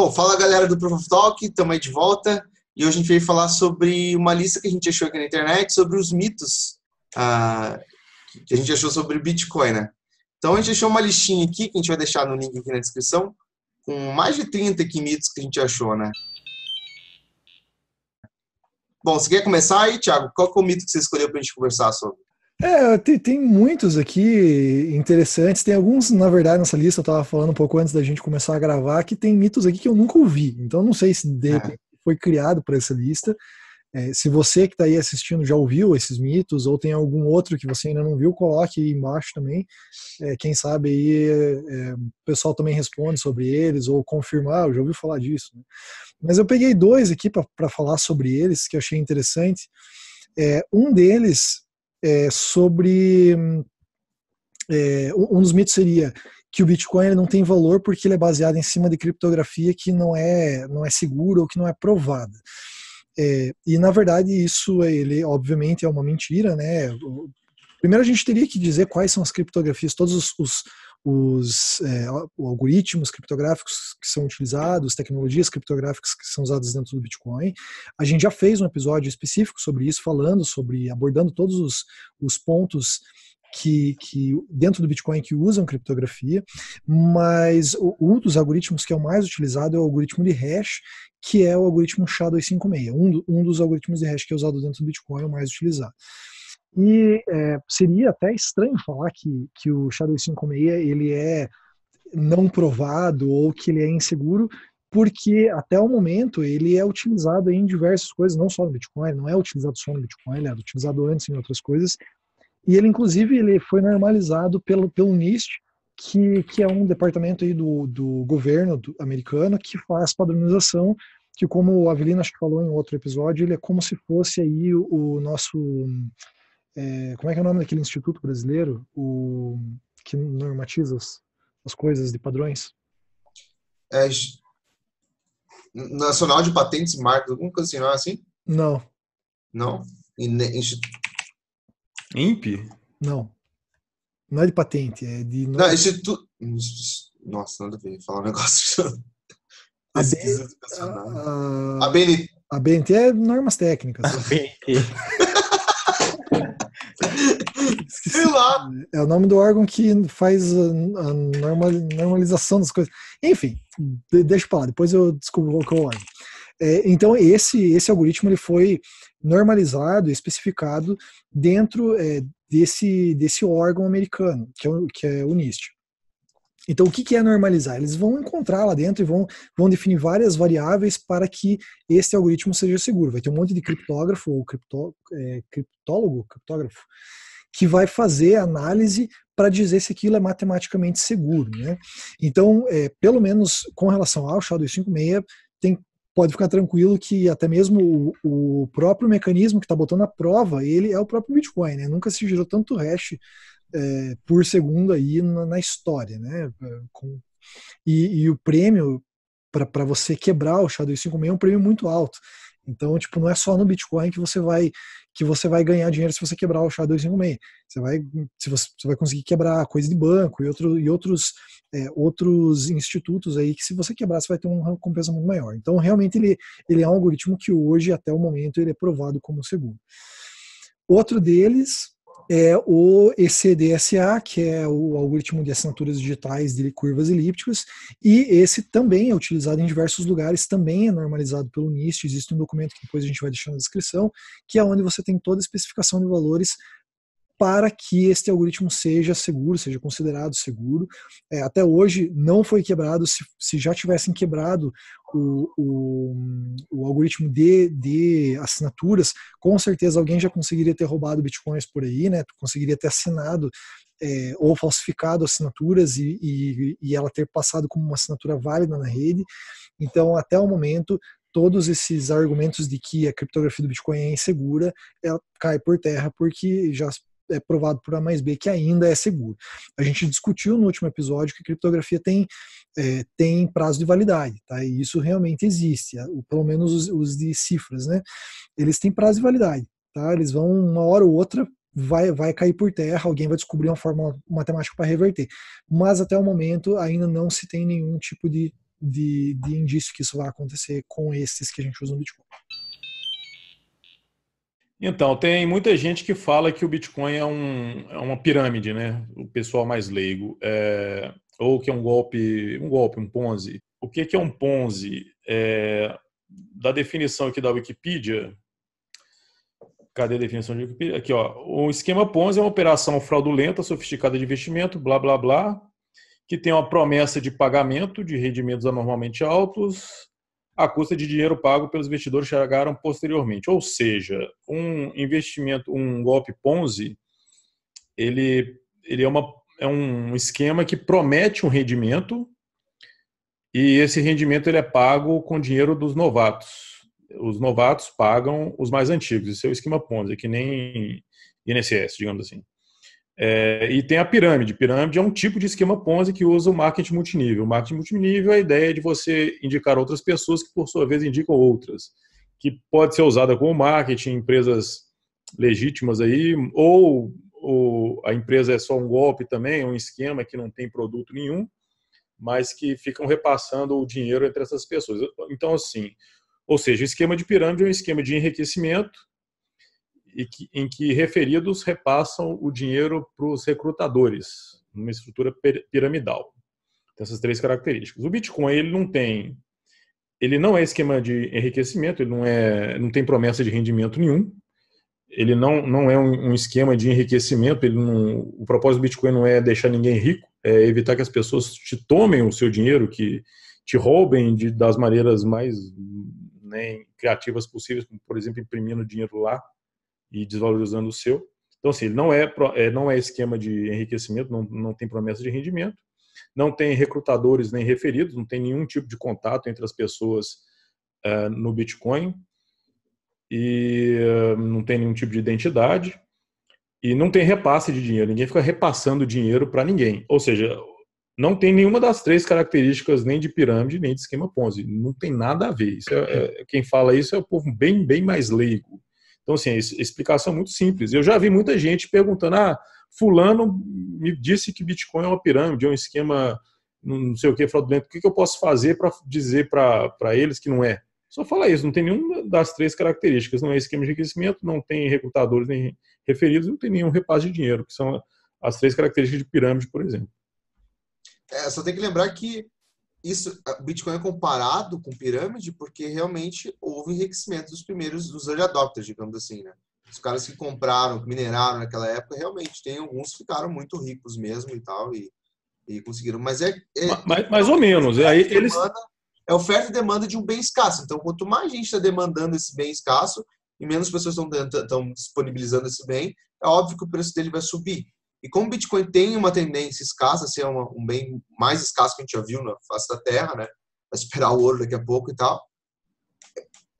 Bom, fala galera do Proof of Talk, estamos aí de volta. E hoje a gente veio falar sobre uma lista que a gente achou aqui na internet sobre os mitos uh, que a gente achou sobre Bitcoin, né? Então a gente achou uma listinha aqui, que a gente vai deixar no link aqui na descrição, com mais de 30 aqui mitos que a gente achou, né? Bom, você quer começar aí, Thiago? Qual é o mito que você escolheu para a gente conversar sobre? É, tem, tem, muitos aqui interessantes. Tem alguns, na verdade, nessa lista, eu estava falando um pouco antes da gente começar a gravar, que tem mitos aqui que eu nunca ouvi. Então, não sei se de é. foi criado para essa lista. É, se você que está aí assistindo já ouviu esses mitos, ou tem algum outro que você ainda não viu, coloque aí embaixo também. É, quem sabe aí é, o pessoal também responde sobre eles, ou confirmar, eu já ouvi falar disso. Né? Mas eu peguei dois aqui para falar sobre eles, que eu achei interessante. É, um deles é, sobre. É, um dos mitos seria que o Bitcoin não tem valor porque ele é baseado em cima de criptografia que não é, não é segura ou que não é provada. É, e na verdade isso ele obviamente é uma mentira, né? Primeiro a gente teria que dizer quais são as criptografias, todos os, os, os é, algoritmos criptográficos que são utilizados, tecnologias criptográficas que são usadas dentro do Bitcoin. A gente já fez um episódio específico sobre isso, falando sobre, abordando todos os, os pontos que, que, dentro do Bitcoin que usam criptografia, mas um dos algoritmos que é o mais utilizado é o algoritmo de hash, que é o algoritmo SHA-256. Um, um dos algoritmos de hash que é usado dentro do Bitcoin é o mais utilizado. E é, seria até estranho falar que, que o SHA-256 ele é não provado ou que ele é inseguro, porque até o momento ele é utilizado em diversas coisas, não só no Bitcoin, não é utilizado só no Bitcoin, ele é utilizado antes em outras coisas, e ele inclusive ele foi normalizado pelo, pelo NIST, que, que é um departamento aí do, do governo do, americano que faz padronização, que como o Avelino acho que falou em outro episódio, ele é como se fosse aí o, o nosso é, como é que é o nome daquele instituto brasileiro o que normatiza as, as coisas de padrões? É, Nacional de Patentes e Marcas, alguma coisa assim, não é assim? Não. Não? INPE? Não. Não é de patente, é de. Não, instituto. Nossa, nada a ver. Falar um negócio. A, B... a... a BNT. A BNT é normas técnicas. A BNT. Sei lá. É o nome do órgão que faz a, normalização das coisas. Enfim, deixa eu falar, depois eu descubro qual é o órgão. É, então, esse, esse algoritmo ele foi normalizado, especificado dentro é, desse, desse órgão americano, que é, que é o NIST. Então, o que é normalizar? Eles vão encontrar lá dentro e vão, vão definir várias variáveis para que esse algoritmo seja seguro. Vai ter um monte de criptógrafo ou criptó, é, criptólogo, criptógrafo, que vai fazer análise para dizer se aquilo é matematicamente seguro. Né? Então, é, pelo menos com relação ao SHA-256, tem pode ficar tranquilo que até mesmo o, o próprio mecanismo que está botando a prova, ele é o próprio Bitcoin, né? Nunca se gerou tanto hash é, por segundo aí na, na história, né? Com, e, e o prêmio para você quebrar o SHA-256 é um prêmio muito alto. Então, tipo, não é só no Bitcoin que você vai que você vai ganhar dinheiro se você quebrar o SHA-256. Você vai se você, você vai conseguir quebrar coisa de banco e, outro, e outros é, outros institutos aí que se você quebrar você vai ter uma recompensa muito maior. Então, realmente ele ele é um algoritmo que hoje até o momento ele é provado como seguro. Outro deles é o ECDSA, que é o algoritmo de assinaturas digitais de curvas elípticas, e esse também é utilizado em diversos lugares, também é normalizado pelo NIST, existe um documento que depois a gente vai deixar na descrição, que é onde você tem toda a especificação de valores para que este algoritmo seja seguro, seja considerado seguro. É, até hoje não foi quebrado. Se, se já tivessem quebrado o, o, o, algoritmo de, de assinaturas, com certeza alguém já conseguiria ter roubado bitcoins por aí, né? Conseguiria ter assinado é, ou falsificado assinaturas e, e, e ela ter passado como uma assinatura válida na rede. Então, até o momento, todos esses argumentos de que a criptografia do Bitcoin é insegura, ela cai por terra porque já é provado por A mais B que ainda é seguro. A gente discutiu no último episódio que criptografia tem, é, tem prazo de validade, tá? E isso realmente existe, pelo menos os, os de cifras, né? Eles têm prazo de validade, tá? Eles vão uma hora ou outra vai, vai cair por terra, alguém vai descobrir uma forma matemática para reverter. Mas até o momento ainda não se tem nenhum tipo de de, de indício que isso vai acontecer com esses que a gente usa no Bitcoin. Então, tem muita gente que fala que o Bitcoin é, um, é uma pirâmide, né? O pessoal mais leigo. É, ou que é um golpe, um golpe, um Ponzi. O que, é um Ponzi? É, da definição aqui da Wikipedia, cadê a definição de Wikipedia? Aqui, ó. O esquema Ponzi é uma operação fraudulenta, sofisticada de investimento, blá, blá, blá, que tem uma promessa de pagamento de rendimentos anormalmente altos, à custa de dinheiro pago pelos investidores que chegaram posteriormente. Ou seja, um investimento, um golpe Ponzi, ele, ele é, uma, é um esquema que promete um rendimento e esse rendimento ele é pago com dinheiro dos novatos. Os novatos pagam os mais antigos. Isso é o esquema Ponzi, que nem INSS, digamos assim. É, e tem a pirâmide. Pirâmide é um tipo de esquema Ponzi que usa o marketing multinível. O marketing multinível é a ideia de você indicar outras pessoas que, por sua vez, indicam outras, que pode ser usada como marketing em empresas legítimas aí, ou, ou a empresa é só um golpe também, um esquema que não tem produto nenhum, mas que ficam repassando o dinheiro entre essas pessoas. Então, assim, ou seja, o esquema de pirâmide é um esquema de enriquecimento que, em que referidos repassam o dinheiro para os recrutadores, numa estrutura piramidal. Tem essas três características. O Bitcoin ele não tem, ele não é esquema de enriquecimento, ele não é, não tem promessa de rendimento nenhum. Ele não, não é um, um esquema de enriquecimento. Ele não, o propósito do Bitcoin não é deixar ninguém rico, é evitar que as pessoas te tomem o seu dinheiro, que te roubem de, das maneiras mais né, criativas possíveis, como por exemplo imprimindo dinheiro lá e desvalorizando o seu. Então, assim, não é, é, não é esquema de enriquecimento, não, não tem promessa de rendimento, não tem recrutadores nem referidos, não tem nenhum tipo de contato entre as pessoas uh, no Bitcoin e uh, não tem nenhum tipo de identidade e não tem repasse de dinheiro. Ninguém fica repassando dinheiro para ninguém. Ou seja, não tem nenhuma das três características nem de pirâmide nem de esquema Ponzi. Não tem nada a ver. É, é, quem fala isso é o povo bem, bem mais leigo. Então, assim, explicação é muito simples. Eu já vi muita gente perguntando: ah, Fulano me disse que Bitcoin é uma pirâmide, é um esquema, não sei o que, fraudulento. O que eu posso fazer para dizer para eles que não é? Só fala isso, não tem nenhuma das três características. Não é esquema de enriquecimento, não tem recrutadores nem referidos, não tem nenhum repasse de dinheiro, que são as três características de pirâmide, por exemplo. É, só tem que lembrar que isso, o Bitcoin é comparado com pirâmide porque realmente houve enriquecimento dos primeiros, dos early adopters, digamos assim, né? Os caras que compraram, que mineraram naquela época, realmente tem alguns que ficaram muito ricos mesmo e tal, e, e conseguiram. Mas é. é mais, mais ou menos. É, aí eles... é oferta e demanda de um bem escasso. Então, quanto mais gente está demandando esse bem escasso e menos pessoas estão disponibilizando esse bem, é óbvio que o preço dele vai subir. E como o Bitcoin tem uma tendência escassa, ser assim, uma, um bem mais escasso que a gente já viu na face da Terra, né? Vai esperar o ouro daqui a pouco e tal,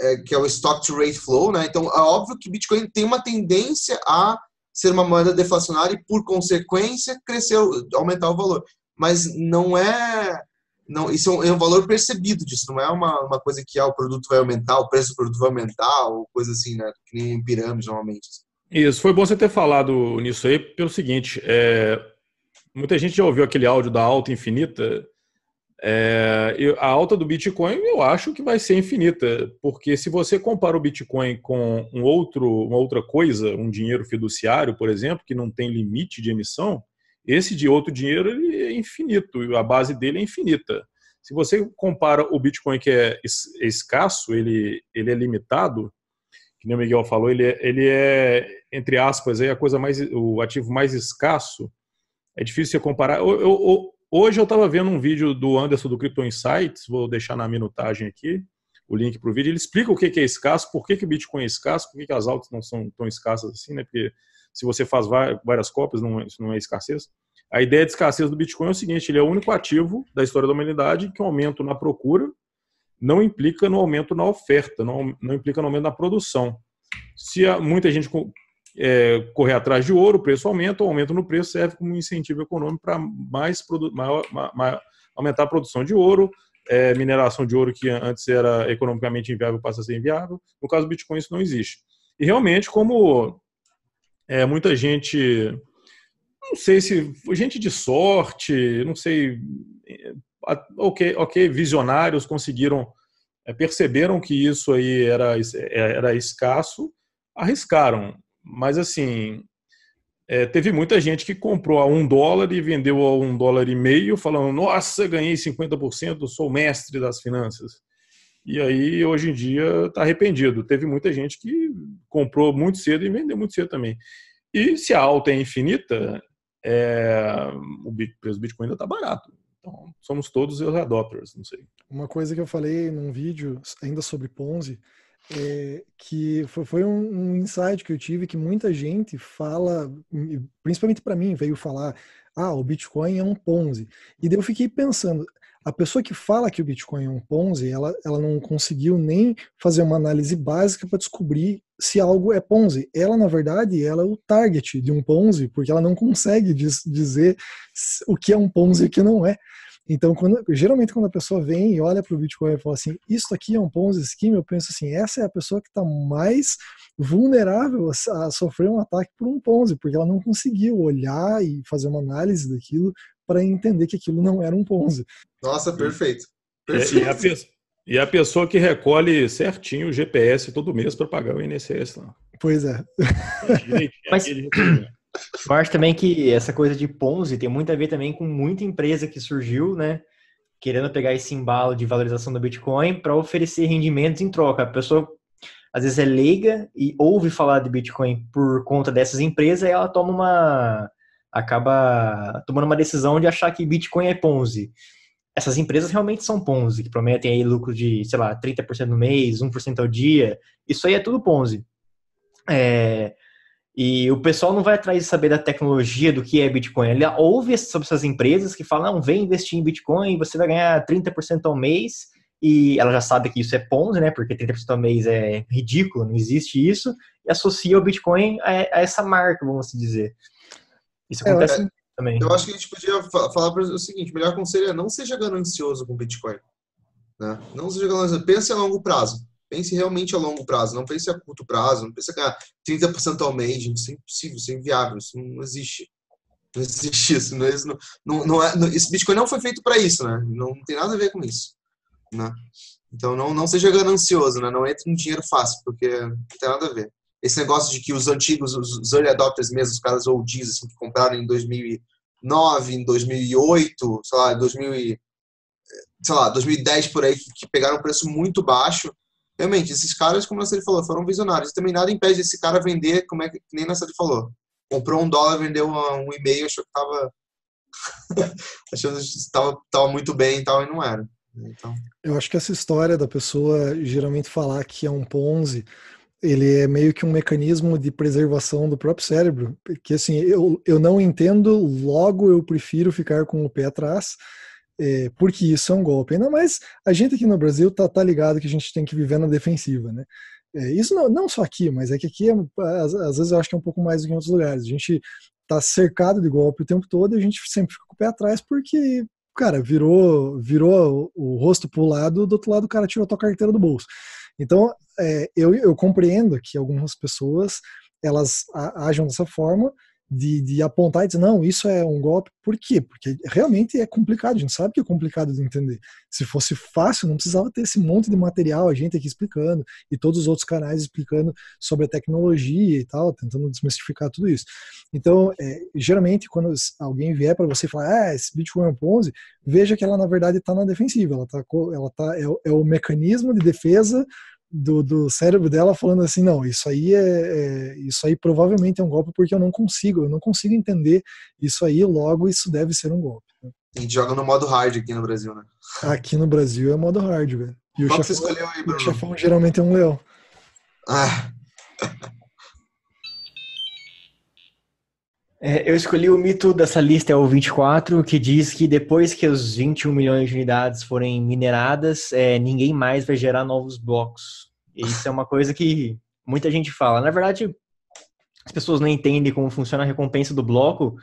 é, que é o stock to rate flow, né? Então é óbvio que Bitcoin tem uma tendência a ser uma moeda deflacionária e por consequência crescer, aumentar o valor. Mas não é não, isso é um, é um, valor percebido disso, não é uma, uma coisa que ah, o produto vai aumentar, o preço do produto vai aumentar, ou coisa assim, né? Que nem em pirâmide normalmente. Isso, foi bom você ter falado nisso aí, pelo seguinte, é, muita gente já ouviu aquele áudio da alta infinita. É, a alta do Bitcoin eu acho que vai ser infinita, porque se você compara o Bitcoin com um outro, uma outra coisa, um dinheiro fiduciário, por exemplo, que não tem limite de emissão, esse de outro dinheiro é infinito, a base dele é infinita. Se você compara o Bitcoin que é escasso, ele, ele é limitado, que nem o Miguel falou, ele é, ele é entre aspas, aí, a coisa mais, o ativo mais escasso. É difícil você comparar. Eu, eu, hoje eu estava vendo um vídeo do Anderson do Crypto Insights, vou deixar na minutagem aqui o link para o vídeo. Ele explica o que é escasso, por que, que o Bitcoin é escasso, por que, que as altas não são tão escassas assim, né? Porque se você faz várias cópias, não, é, isso não é escassez. A ideia de escassez do Bitcoin é o seguinte: ele é o único ativo da história da humanidade que o aumento na procura não implica no aumento na oferta, não, não implica no aumento na produção. Se muita gente é, correr atrás de ouro, o preço aumenta, o aumento no preço serve como incentivo econômico para mais, maior, maior, aumentar a produção de ouro, é, mineração de ouro que antes era economicamente inviável passa a ser inviável. No caso do Bitcoin isso não existe. E realmente, como é, muita gente, não sei se gente de sorte, não sei, ok, ok, visionários conseguiram é, perceberam que isso aí era, era escasso, arriscaram. Mas assim, é, teve muita gente que comprou a um dólar e vendeu a um dólar e meio, falando: Nossa, ganhei 50%, sou mestre das finanças. E aí, hoje em dia, está arrependido. Teve muita gente que comprou muito cedo e vendeu muito cedo também. E se a alta é infinita, é, o preço do Bitcoin ainda está barato. Então, somos todos early adopters, não sei. Uma coisa que eu falei num vídeo ainda sobre Ponzi, é que foi, um, um insight que eu tive que muita gente fala, principalmente para mim, veio falar, ah, o Bitcoin é um Ponzi. E daí eu fiquei pensando, a pessoa que fala que o Bitcoin é um Ponzi, ela, ela não conseguiu nem fazer uma análise básica para descobrir se algo é Ponzi. Ela, na verdade, ela é o target de um Ponzi, porque ela não consegue diz, dizer o que é um Ponzi e o que não é. Então, quando, geralmente, quando a pessoa vem e olha para o Bitcoin e fala assim, isso aqui é um Ponzi scheme, eu penso assim, essa é a pessoa que está mais vulnerável a, a, sofrer um ataque por um Ponzi, porque ela não conseguiu olhar e fazer uma análise daquilo para entender que aquilo não era um Ponzi. Nossa, perfeito. perfeito. E, a, e, a, pessoa que recolhe certinho o GPS todo mês para pagar o INSS. Lá. Pois é. Mas, eu acho também que essa coisa de Ponzi tem muito a ver também com muita empresa que surgiu, né? Querendo pegar esse embalo de valorização do Bitcoin para oferecer rendimentos em troca. A pessoa às vezes é leiga e ouve falar de Bitcoin por conta dessas empresas e ela toma uma. Acaba tomando uma decisão de achar que Bitcoin é Ponzi. Essas empresas realmente são Ponzi, que prometem aí lucro de, sei lá, 30% no mês, 1% ao dia. Isso aí é tudo Ponzi. É, e o pessoal não vai atrás de saber da tecnologia, do que é Bitcoin. Ele ouve sobre essas empresas que falam, não, vem investir em Bitcoin, você vai ganhar 30% ao mês, e ela já sabe que isso é Ponzi, né, porque 30% ao mês é ridículo, não existe isso, e associa o Bitcoin a, a essa marca, vamos dizer. Isso é, acontece é, também. Eu acho que a gente podia falar para o seguinte, o melhor conselho é não seja ganancioso com Bitcoin. Né? Não seja ganancioso, pense a longo prazo. Pense realmente a longo prazo, não pense a curto prazo, não pense a ganhar 30% ao mês, isso é impossível, isso é inviável, isso não existe. Não existe isso, não, é, não, não é, não, esse Bitcoin não foi feito para isso, né? Não, não, tem nada a ver com isso, né? Então não, não seja ganancioso, né? Não entre no dinheiro fácil, porque não tem nada a ver. Esse negócio de que os antigos, os early adopters mesmo, os caras oldies, assim, que compraram em 2009, em 2008, sei lá, 2000 sei lá, 2010 por aí, que, que pegaram um preço muito baixo, realmente, esses caras, como a Nassali falou, foram visionários. Também nada impede esse cara vender, como é que nem a Nassali falou. Comprou um dólar, vendeu um e-mail, achou que tava. achou que estava tava muito bem e tal, e não era. Então... Eu acho que essa história da pessoa geralmente falar que é um Ponzi, ele é meio que um mecanismo de preservação do próprio cérebro, porque assim, eu, eu não entendo, logo eu prefiro ficar com o pé atrás, é, porque isso é um golpe. Ainda mais a gente aqui no Brasil tá, tá ligado que a gente tem que viver na defensiva, né? É, isso não, não só aqui, mas é que aqui, é, às, às, vezes, eu acho que é um pouco mais do que em outros lugares. A gente tá cercado de golpe o tempo todo e a gente sempre fica com o pé atrás porque, cara, virou, virou o, o rosto pro lado, do outro lado o cara tirou a tua carteira do bolso. Então, é, eu, eu compreendo que algumas pessoas elas ajam dessa forma, de, de, apontar e dizer, não, isso é um golpe. Por quê? Porque realmente é complicado, a gente sabe que é complicado de entender. Se fosse fácil, não precisava ter esse monte de material, a gente aqui explicando, e todos os outros canais explicando sobre a tecnologia e tal, tentando desmistificar tudo isso. Então, é, geralmente, quando alguém vier para você falar, ah, esse Bitcoin é Ponzi, veja que ela, na verdade, está na defensiva, ela, tá, ela tá, é, é o mecanismo de defesa do, do cérebro dela falando assim, não, isso aí é, é, isso aí provavelmente é um golpe porque eu não consigo, eu não consigo entender isso aí, logo isso deve ser um golpe. Né? A gente joga no modo hard aqui no Brasil, né? Aqui no Brasil é modo hard, velho. E o chefão, aí, Bruno? O chefão geralmente é um leão. Ah. É, eu escolhi o mito dessa lista, é o 24, que diz que depois que os 21 milhões de unidades forem mineradas, é, ninguém mais vai gerar novos blocos. Isso é uma coisa que muita gente fala. Na verdade, as pessoas não entendem como funciona a recompensa do bloco,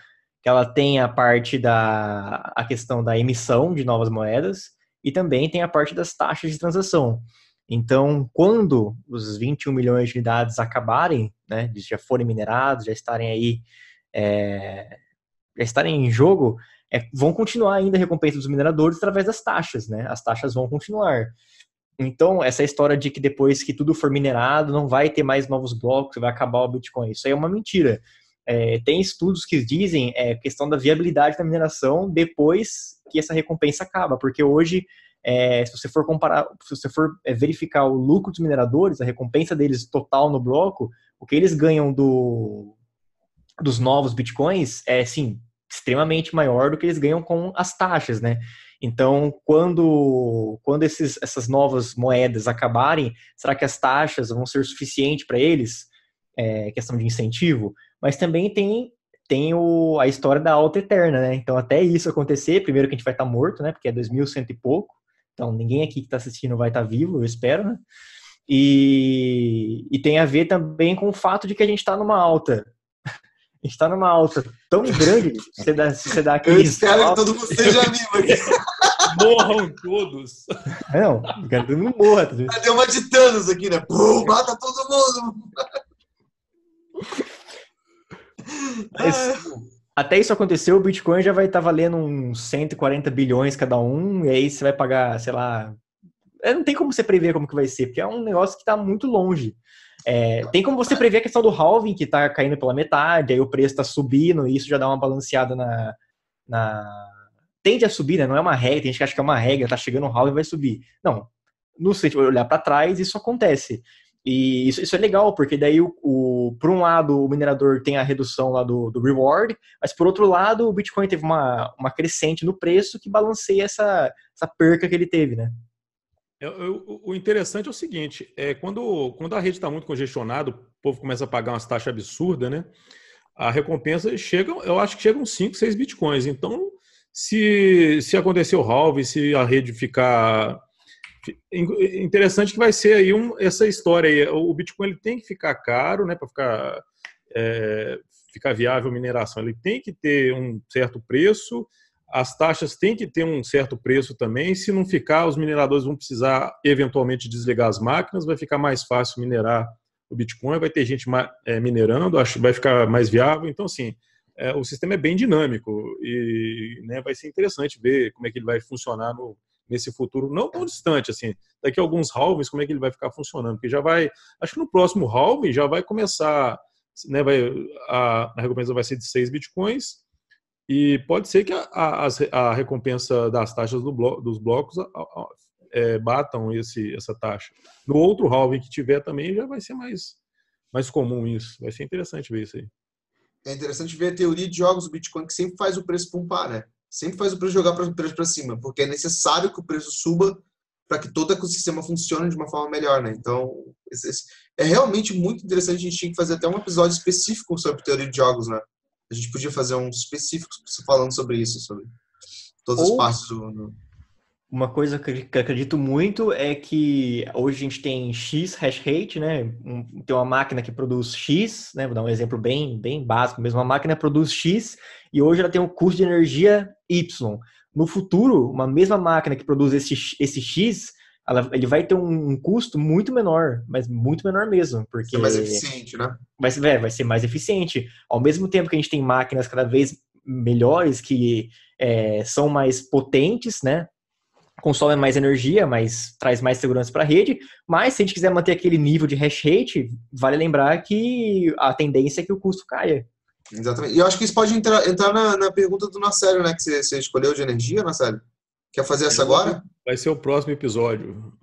que ela tem a parte da a questão da emissão de novas moedas e também tem a parte das taxas de transação. Então, quando os 21 milhões de unidades acabarem, né, já forem minerados, já estarem aí é, estarem em jogo, é, vão continuar ainda a recompensa dos mineradores através das taxas, né? As taxas vão continuar. Então, essa história de que depois que tudo for minerado, não vai ter mais novos blocos, vai acabar o Bitcoin. Isso aí é uma mentira. É, tem estudos que dizem é, questão da viabilidade da mineração depois que essa recompensa acaba, porque hoje, é, se você for comparar, se você for é, verificar o lucro dos mineradores, a recompensa deles total no bloco, o que eles ganham do, dos novos bitcoins é, sim, extremamente maior do que eles ganham com as taxas, né? Então, quando, quando esses, essas novas moedas acabarem, será que as taxas vão ser suficientes para eles? É, questão de incentivo. Mas também tem, tem o, a história da alta eterna, né? Então, até isso acontecer, primeiro que a gente vai estar tá morto, né? Porque é 2100 e pouco. Então, ninguém aqui que está assistindo vai estar tá vivo, eu espero, né? E, e tem a ver também com o fato de que a gente está numa alta está numa alta tão grande, você dá, você dá aqui. Eu espero que todo mundo seja vivo aqui. Morram todos. Não, quero que todo mundo morra. Tá Deu uma de Thanos aqui, né? Pum, mata todo mundo. Mas, até isso acontecer, o Bitcoin já vai estar tá valendo uns 140 bilhões cada um, e aí você vai pagar, sei lá. É, não tem como você prever como que vai ser, porque é um negócio que está muito longe. É, tem como você prever a questão do halving, que está caindo pela metade, aí o preço está subindo, e isso já dá uma balanceada na, na... Tende a subir, né? Não é uma regra, tem gente que acha que é uma regra, tá chegando o halving vai subir. Não. No se olhar para trás, isso acontece. E isso, isso, é legal, porque daí, o, o, por um lado, o minerador tem a redução lá do, do reward, mas por outro lado, o Bitcoin teve uma, uma crescente no preço que balanceia essa, essa perca que ele teve, né? O interessante é o seguinte: é quando, quando a rede está muito congestionada, o povo começa a pagar umas taxas absurdas, né? A recompensa chega, eu acho que chega uns 5, 6 bitcoins. Então, se, se acontecer o halve, se a rede ficar. Interessante que vai ser aí um, essa história aí. O Bitcoin ele tem que ficar caro, né? Para ficar, é, ficar viável mineração. Ele tem que ter um certo preço as taxas têm que ter um certo preço também. Se não ficar, os mineradores vão precisar eventualmente desligar as máquinas, vai ficar mais fácil minerar o Bitcoin, vai ter gente é, minerando, acho vai ficar mais viável. Então, assim, é, o sistema é bem dinâmico e né, vai ser interessante ver como é que ele vai funcionar no, nesse futuro não tão distante, assim, daqui a alguns halvings, como é que ele vai ficar funcionando, porque já vai, acho que no próximo halving já vai começar, né, vai, a, a recompensa vai ser de 6 bitcoins, e pode ser que a, a, a recompensa das taxas do blo, dos blocos é, batam esse, essa taxa. No outro halving que tiver também já vai ser mais, mais comum isso. Vai ser interessante ver isso aí. É interessante ver a teoria de jogos do Bitcoin que sempre faz o preço pumpar, né? Sempre faz o preço jogar o preço para cima, porque é necessário que o preço suba para que todo o ecossistema funcione de uma forma melhor, né? Então, é realmente muito interessante. A gente tinha que fazer até um episódio específico sobre teoria de jogos, né? A gente podia fazer um específico falando sobre isso, sobre todas Ou, as partes do, Uma coisa que acredito muito é que hoje a gente tem X hash rate, né? tem uma máquina que produz X, né? Vou dar um exemplo bem, bem básico mesmo. Uma máquina produz X e hoje ela tem um custo de energia Y. No futuro, uma mesma máquina que produz esse, esse X, ela, ele vai ter um, custo muito menor, mas muito menor mesmo, porque ser mais eficiente, né? Vai ser, é, vai ser mais eficiente. Ao mesmo tempo que a gente tem máquinas cada vez melhores que é, são mais potentes, né? Consomem mais energia, mas traz mais segurança para a rede. Mas se a gente quiser manter aquele nível de hash rate, vale lembrar que a tendência é que o custo caia. Exatamente. E eu acho que isso pode entrar, entrar na, na pergunta do Nassério, né? Que você, você escolheu de energia, Nassério? Quer fazer essa agora? Vai ser o próximo episódio.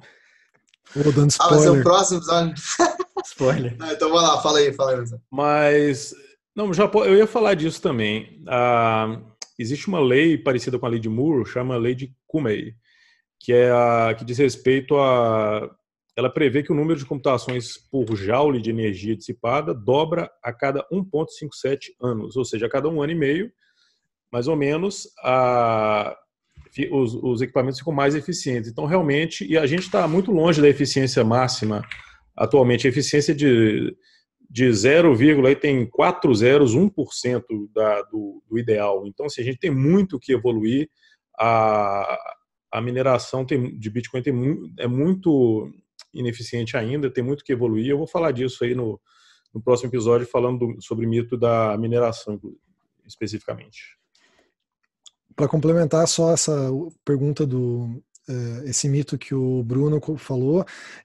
Vou dando spoiler. Ah, vai ser o próximo episódio? spoiler. Não, então vai lá, fala aí, fala aí. Mas, não, já, eu ia falar disso também. Ah, existe uma lei parecida com a lei de Moore, chama lei de Kumei, que é a que diz respeito a ela prevê que o número de computações por joule de energia dissipada dobra a cada 1,57 anos, ou seja, a cada um ano e meio, mais ou menos, a, os, os equipamentos ficam mais eficientes. Então, realmente, e a gente está muito longe da eficiência máxima atualmente. A eficiência de, de 0, aí tem 4 zeros, 1% da, do, do ideal. Então, assim, a gente tem muito que evoluir. A, a mineração tem, de Bitcoin tem, é muito ineficiente ainda, tem muito que evoluir. Eu vou falar disso aí no, no próximo episódio, falando do, sobre mito da mineração, especificamente. Para complementar só essa pergunta do uh, esse mito que o Bruno falou,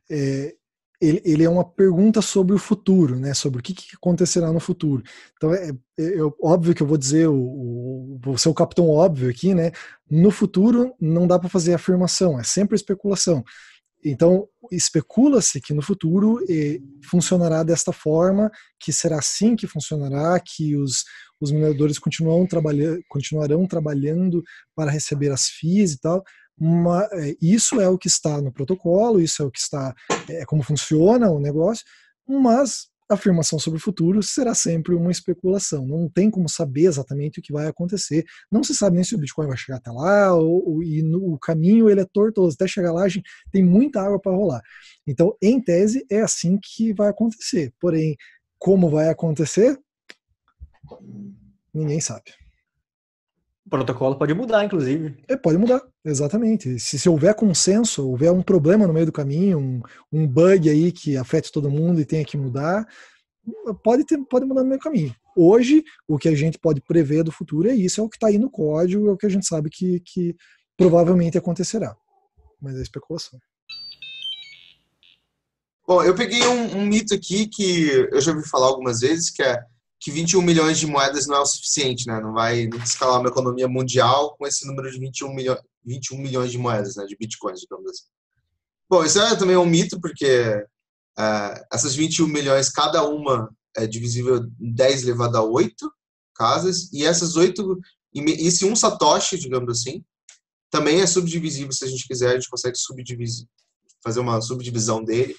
é, ele, ele, é uma pergunta sobre o futuro, né? Sobre o que, que acontecerá no futuro. Então é, é, é, óbvio que eu vou dizer o, vou ser o capitão óbvio aqui, né? No futuro não dá para fazer afirmação, é sempre especulação. Então, especula-se que no futuro eh, funcionará desta forma, que será assim que funcionará, que os, os mineradores trabalha, continuarão trabalhando para receber as FIIs e tal. Uma, eh, isso é o que está no protocolo, isso é o que está, é como funciona o negócio, mas a afirmação sobre o futuro será sempre uma especulação. Não tem como saber exatamente o que vai acontecer. Não se sabe nem se o Bitcoin vai chegar até lá, ou, ou e no, o caminho ele é tortuoso. Até chegar lá, gente, tem muita água para rolar. Então, em tese, é assim que vai acontecer. Porém, como vai acontecer? Ninguém sabe. O protocolo pode mudar, inclusive. É, pode mudar, exatamente. Se, se houver consenso, houver um problema no meio do caminho, um, um bug aí que afete todo mundo e tenha que mudar, pode, ter, pode mudar no meio do caminho. Hoje, o que a gente pode prever do futuro é isso, é o que está aí no código, é o que a gente sabe que, que provavelmente acontecerá. Mas é especulação. Bom, eu peguei um, um mito aqui que eu já ouvi falar algumas vezes, que é que 21 milhões de moedas não é o suficiente, né? Não vai escalar uma economia mundial com esse número de 21, milho, 21 milhões de moedas, né? De bitcoins, digamos assim. Bom, isso é também um mito, porque uh, essas 21 milhões, cada uma é divisível em 10 elevado a 8 casas, e essas 8, e esse um satoshi, digamos assim, também é subdivisível, se a gente quiser, a gente consegue subdividir, fazer uma subdivisão dele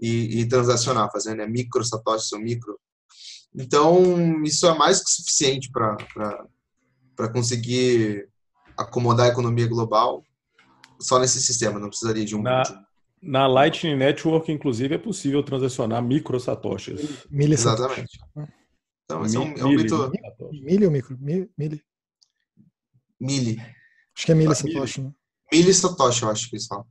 e, e transacionar, fazendo né, micro satoshis ou micro então, isso é mais que suficiente para conseguir acomodar a economia global só nesse sistema, não precisaria de um. Na, na Lightning Network, inclusive, é possível transacionar micro satoshis. Exatamente. Então, esse é um, é um mito. Mili ou micro? Mili. Mili. Acho que é mili satoshi, né? Mili satoshi, eu acho que eles falam.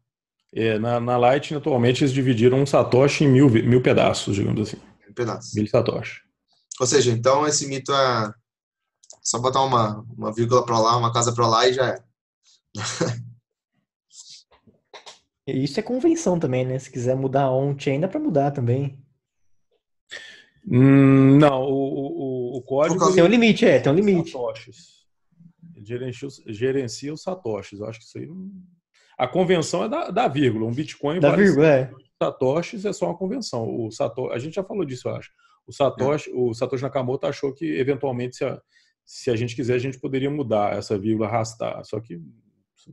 É, na, na Lightning, atualmente, eles dividiram um satoshi em mil, mil pedaços, digamos assim. Mil pedaços. Mil satoshi. Ou seja, então esse mito é só botar uma, uma vírgula para lá, uma casa para lá e já é. Isso é convenção também, né? Se quiser mudar on-chain, dá para mudar também. Hum, não, o, o, o código. Tem um limite, é, tem um limite. Satoshis. Gerencia, gerencia os satoshis. Eu acho que isso aí. A convenção é da, da vírgula. Um Bitcoin da vírgula, é. satoshis é só uma convenção. O sato, a gente já falou disso, eu acho. O Satoshi, é. o Satoshi Nakamoto achou que eventualmente se a, se a gente quiser a gente poderia mudar essa vírgula, arrastar. Só que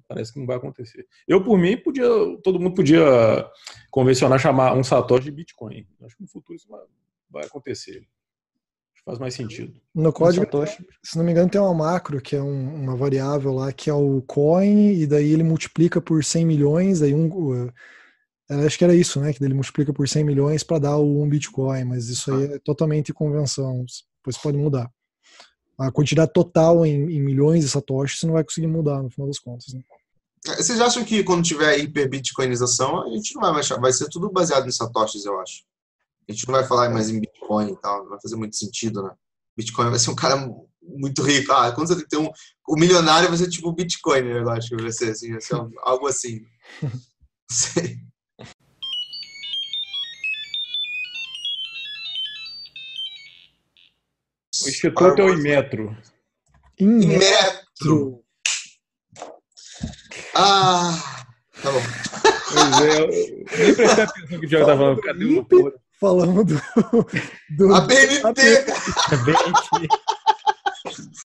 parece que não vai acontecer. Eu por mim podia, todo mundo podia convencionar chamar um Satoshi de Bitcoin. Acho que no futuro isso vai, vai acontecer. Faz mais sentido. No código, se não me engano, tem uma macro que é um, uma variável lá que é o coin e daí ele multiplica por 100 milhões, aí um Acho que era isso, né? Que ele multiplica por 100 milhões para dar o um Bitcoin, mas isso aí é totalmente convenção. Depois pode mudar. A quantidade total em, em milhões de satoshis você não vai conseguir mudar no final das contas. Né? É, vocês acham que quando tiver hiperbitcoinização, a gente não vai mais vai ser tudo baseado em satoshis, eu acho. A gente não vai falar mais em Bitcoin e tal, não vai fazer muito sentido, né? Bitcoin vai ser um cara muito rico. Ah, quando você tem um. O milionário vai ser tipo o Bitcoin? Eu acho que vai ser assim, vai ser algo assim. Não sei. O Instituto é o Imetro. Imetro. Ah, tá bom. Pois é, eu nem prestei atenção que o Diogo tá falando. Cadê o Falando do, do a BNT. A BNT.